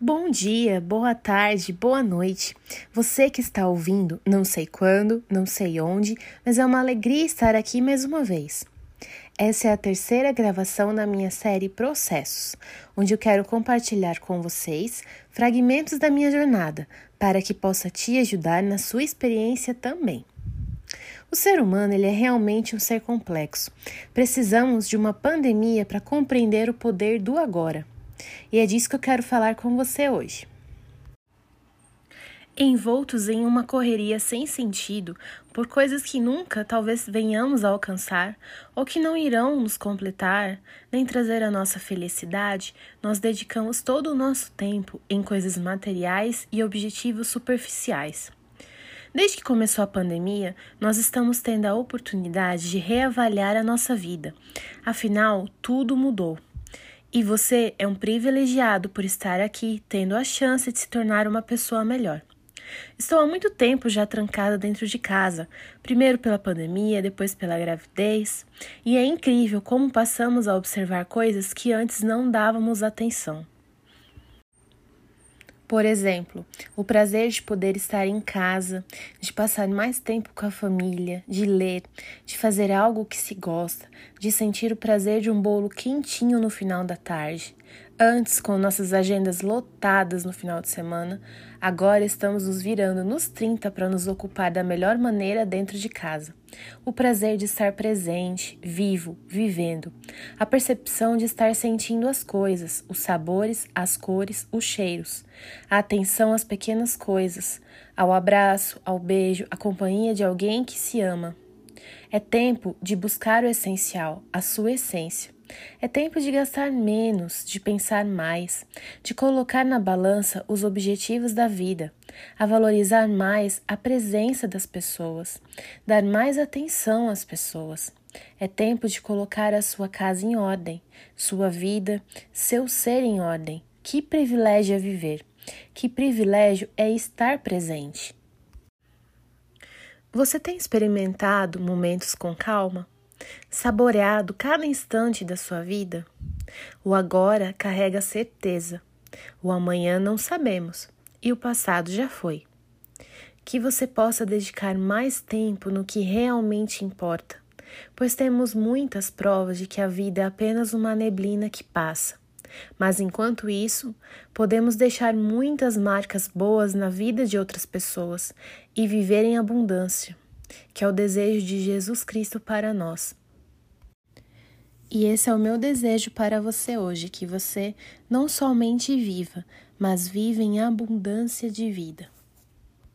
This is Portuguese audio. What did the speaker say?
Bom dia, boa tarde, boa noite. Você que está ouvindo, não sei quando, não sei onde, mas é uma alegria estar aqui mais uma vez. Essa é a terceira gravação da minha série Processos, onde eu quero compartilhar com vocês fragmentos da minha jornada para que possa te ajudar na sua experiência também. O ser humano ele é realmente um ser complexo. Precisamos de uma pandemia para compreender o poder do agora. E é disso que eu quero falar com você hoje. Envoltos em uma correria sem sentido, por coisas que nunca talvez venhamos a alcançar ou que não irão nos completar, nem trazer a nossa felicidade, nós dedicamos todo o nosso tempo em coisas materiais e objetivos superficiais. Desde que começou a pandemia, nós estamos tendo a oportunidade de reavaliar a nossa vida. Afinal, tudo mudou. E você é um privilegiado por estar aqui, tendo a chance de se tornar uma pessoa melhor. Estou há muito tempo já trancada dentro de casa, primeiro pela pandemia, depois pela gravidez, e é incrível como passamos a observar coisas que antes não dávamos atenção. Por exemplo, o prazer de poder estar em casa, de passar mais tempo com a família, de ler, de fazer algo que se gosta, de sentir o prazer de um bolo quentinho no final da tarde. Antes, com nossas agendas lotadas no final de semana, agora estamos nos virando nos 30 para nos ocupar da melhor maneira dentro de casa o prazer de estar presente, vivo, vivendo, a percepção de estar sentindo as coisas, os sabores, as cores, os cheiros, a atenção às pequenas coisas, ao abraço, ao beijo, à companhia de alguém que se ama. É tempo de buscar o essencial, a sua essência. É tempo de gastar menos, de pensar mais, de colocar na balança os objetivos da vida, a valorizar mais a presença das pessoas, dar mais atenção às pessoas. É tempo de colocar a sua casa em ordem, sua vida, seu ser em ordem. Que privilégio é viver! Que privilégio é estar presente! Você tem experimentado momentos com calma? Saboreado cada instante da sua vida? O agora carrega certeza, o amanhã não sabemos e o passado já foi. Que você possa dedicar mais tempo no que realmente importa, pois temos muitas provas de que a vida é apenas uma neblina que passa. Mas enquanto isso, podemos deixar muitas marcas boas na vida de outras pessoas e viver em abundância que é o desejo de Jesus Cristo para nós. E esse é o meu desejo para você hoje: que você não somente viva, mas viva em abundância de vida.